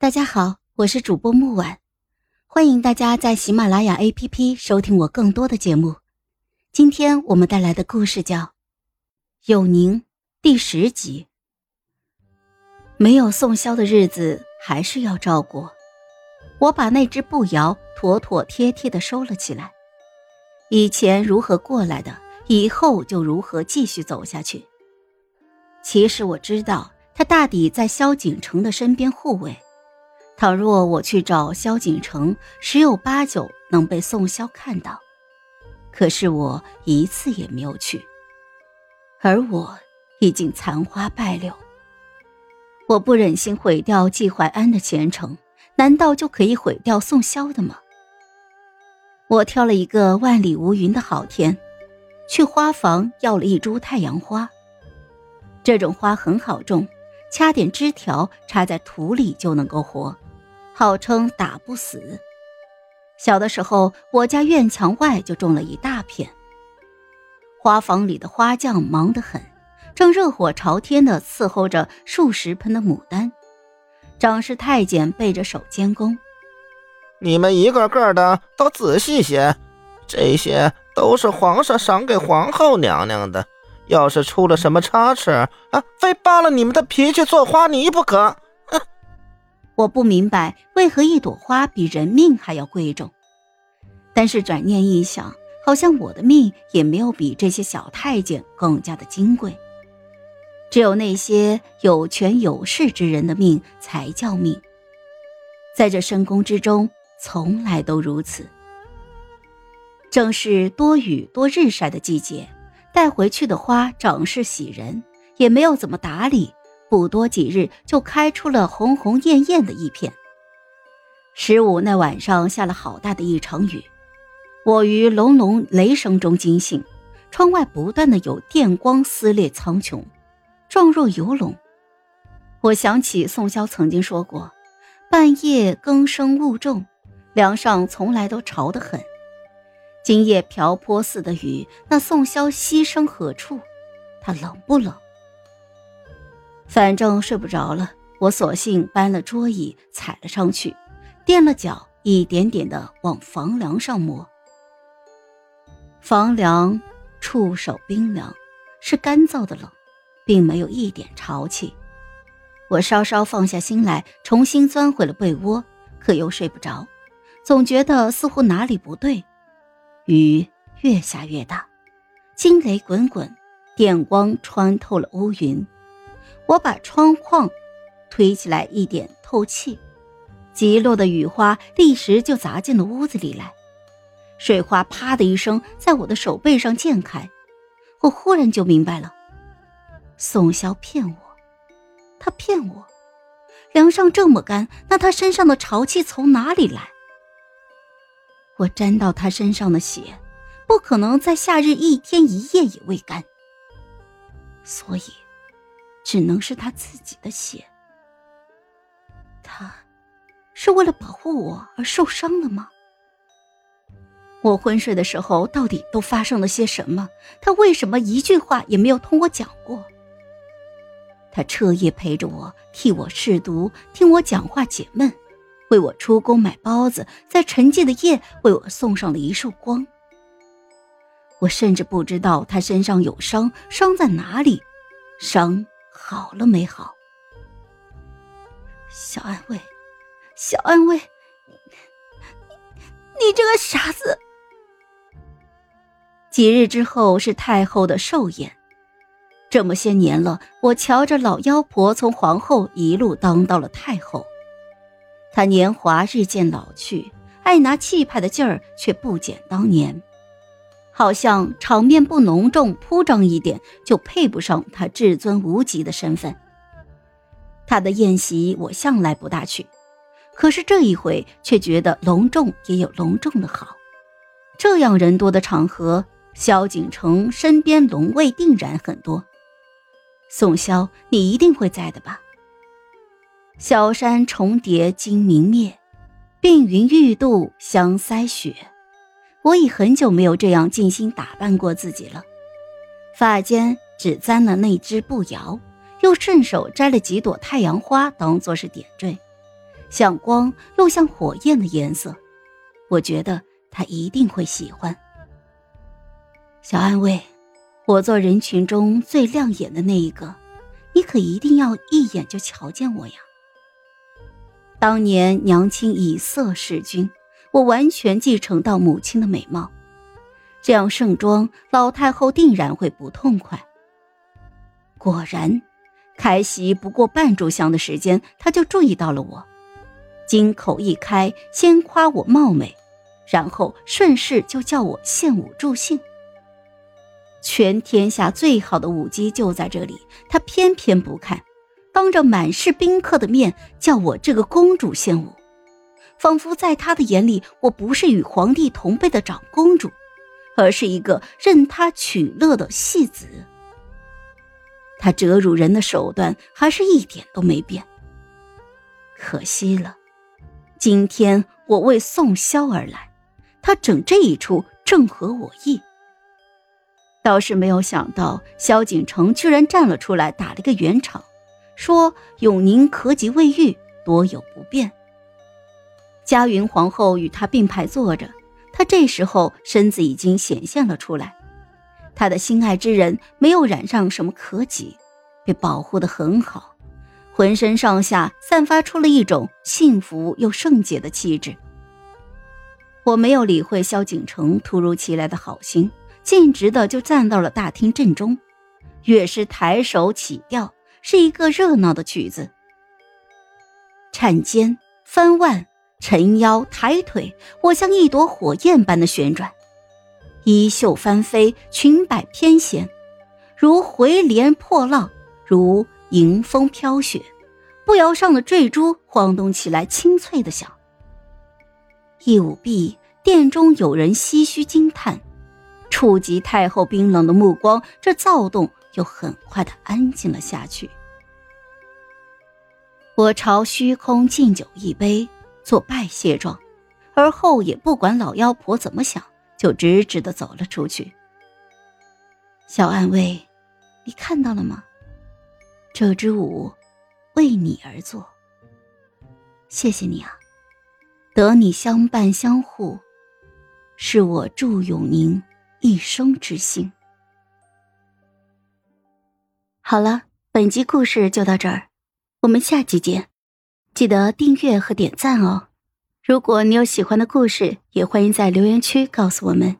大家好，我是主播木婉，欢迎大家在喜马拉雅 APP 收听我更多的节目。今天我们带来的故事叫《有宁》第十集。没有宋萧的日子还是要照顾。我把那只步摇妥妥帖帖的收了起来。以前如何过来的，以后就如何继续走下去。其实我知道，他大抵在萧景城的身边护卫。倘若我去找萧景城，十有八九能被宋萧看到。可是我一次也没有去，而我已经残花败柳。我不忍心毁掉季怀安的前程，难道就可以毁掉宋萧的吗？我挑了一个万里无云的好天，去花房要了一株太阳花。这种花很好种，掐点枝条插在土里就能够活。号称打不死。小的时候，我家院墙外就种了一大片。花房里的花匠忙得很，正热火朝天地伺候着数十盆的牡丹。长侍太监背着手监工。你们一个个的都仔细些，这些都是皇上赏给皇后娘娘的。要是出了什么差池啊，非扒了你们的皮去做花泥不可！我不明白为何一朵花比人命还要贵重，但是转念一想，好像我的命也没有比这些小太监更加的金贵。只有那些有权有势之人的命才叫命，在这深宫之中，从来都如此。正是多雨多日晒的季节，带回去的花长势喜人，也没有怎么打理。不多几日，就开出了红红艳艳的一片。十五那晚上下了好大的一场雨，我于隆隆雷声中惊醒，窗外不断的有电光撕裂苍穹，状若游龙。我想起宋萧曾经说过：“半夜更声雾重，梁上从来都潮得很。”今夜瓢泼似的雨，那宋萧牺牲何处？他冷不冷？反正睡不着了，我索性搬了桌椅，踩了上去，垫了脚，一点点的往房梁上摸。房梁触手冰凉，是干燥的冷，并没有一点潮气。我稍稍放下心来，重新钻回了被窝，可又睡不着，总觉得似乎哪里不对。雨越下越大，惊雷滚滚，电光穿透了乌云。我把窗框推起来一点透气，急落的雨花立时就砸进了屋子里来，水花啪的一声在我的手背上溅开，我忽然就明白了，宋萧骗我，他骗我，梁上这么干，那他身上的潮气从哪里来？我沾到他身上的血，不可能在夏日一天一夜也未干，所以。只能是他自己的血。他，是为了保护我而受伤了吗？我昏睡的时候到底都发生了些什么？他为什么一句话也没有同我讲过？他彻夜陪着我，替我试毒，听我讲话解闷，为我出宫买包子，在沉寂的夜为我送上了一束光。我甚至不知道他身上有伤，伤在哪里？伤。好了没好？小安慰，小安慰，你你这个傻子！几日之后是太后的寿宴，这么些年了，我瞧着老妖婆从皇后一路当到了太后，她年华日渐老去，爱拿气派的劲儿却不减当年。好像场面不浓重铺张一点，就配不上他至尊无极的身份。他的宴席我向来不大去，可是这一回却觉得隆重也有隆重的好。这样人多的场合，萧景城身边龙卫定然很多。宋萧，你一定会在的吧？小山重叠金明灭，碧云欲度香腮雪。我已很久没有这样尽心打扮过自己了，发间只簪了那只步摇，又顺手摘了几朵太阳花当做是点缀，像光又像火焰的颜色，我觉得他一定会喜欢。小安慰，我做人群中最亮眼的那一个，你可一定要一眼就瞧见我呀。当年娘亲以色侍君，我完全继承到母亲的美貌，这样盛装，老太后定然会不痛快。果然，开席不过半炷香的时间，她就注意到了我。金口一开，先夸我貌美，然后顺势就叫我献舞助兴。全天下最好的舞姬就在这里，他偏偏不看，当着满是宾客的面叫我这个公主献舞，仿佛在他的眼里，我不是与皇帝同辈的长公主，而是一个任他取乐的戏子。他折辱人的手段还是一点都没变，可惜了。今天我为宋萧而来，他整这一出正合我意。倒是没有想到，萧景城居然站了出来，打了个圆场，说永宁咳疾未愈，多有不便。嘉云皇后与他并排坐着，他这时候身子已经显现了出来，他的心爱之人没有染上什么可疾，被保护的很好。浑身上下散发出了一种幸福又圣洁的气质。我没有理会萧景城突如其来的好心，径直的就站到了大厅正中。乐师抬手起调，是一个热闹的曲子。颤肩、翻腕、沉腰、抬腿，我像一朵火焰般的旋转，衣袖翻飞，裙摆翩跹，如回帘破浪，如。迎风飘雪，步摇上的坠珠晃动起来，清脆的响。一舞毕，殿中有人唏嘘惊叹，触及太后冰冷的目光，这躁动又很快的安静了下去。我朝虚空敬酒一杯，做拜谢状，而后也不管老妖婆怎么想，就直直的走了出去。小暗卫，你看到了吗？这支舞，为你而作。谢谢你啊，得你相伴相护，是我祝永宁一生之幸。好了，本集故事就到这儿，我们下集见，记得订阅和点赞哦。如果你有喜欢的故事，也欢迎在留言区告诉我们。